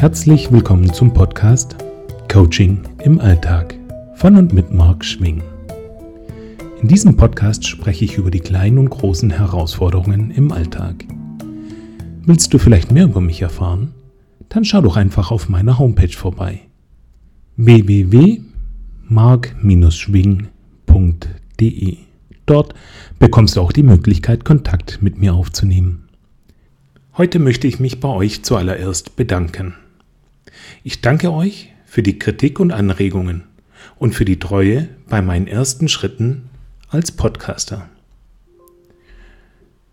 Herzlich willkommen zum Podcast Coaching im Alltag von und mit Marc Schwing. In diesem Podcast spreche ich über die kleinen und großen Herausforderungen im Alltag. Willst du vielleicht mehr über mich erfahren? Dann schau doch einfach auf meiner Homepage vorbei. www.mark-schwing.de Dort bekommst du auch die Möglichkeit, Kontakt mit mir aufzunehmen. Heute möchte ich mich bei euch zuallererst bedanken. Ich danke euch für die Kritik und Anregungen und für die Treue bei meinen ersten Schritten als Podcaster.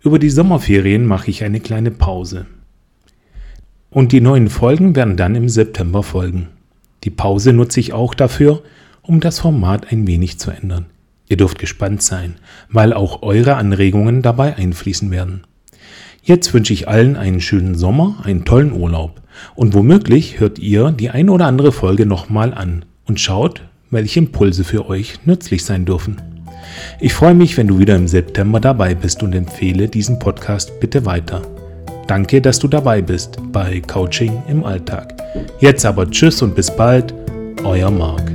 Über die Sommerferien mache ich eine kleine Pause. Und die neuen Folgen werden dann im September folgen. Die Pause nutze ich auch dafür, um das Format ein wenig zu ändern. Ihr dürft gespannt sein, weil auch eure Anregungen dabei einfließen werden. Jetzt wünsche ich allen einen schönen Sommer, einen tollen Urlaub und womöglich hört ihr die ein oder andere Folge nochmal an und schaut, welche Impulse für euch nützlich sein dürfen. Ich freue mich, wenn du wieder im September dabei bist und empfehle diesen Podcast bitte weiter. Danke, dass du dabei bist bei Coaching im Alltag. Jetzt aber Tschüss und bis bald, euer Marc.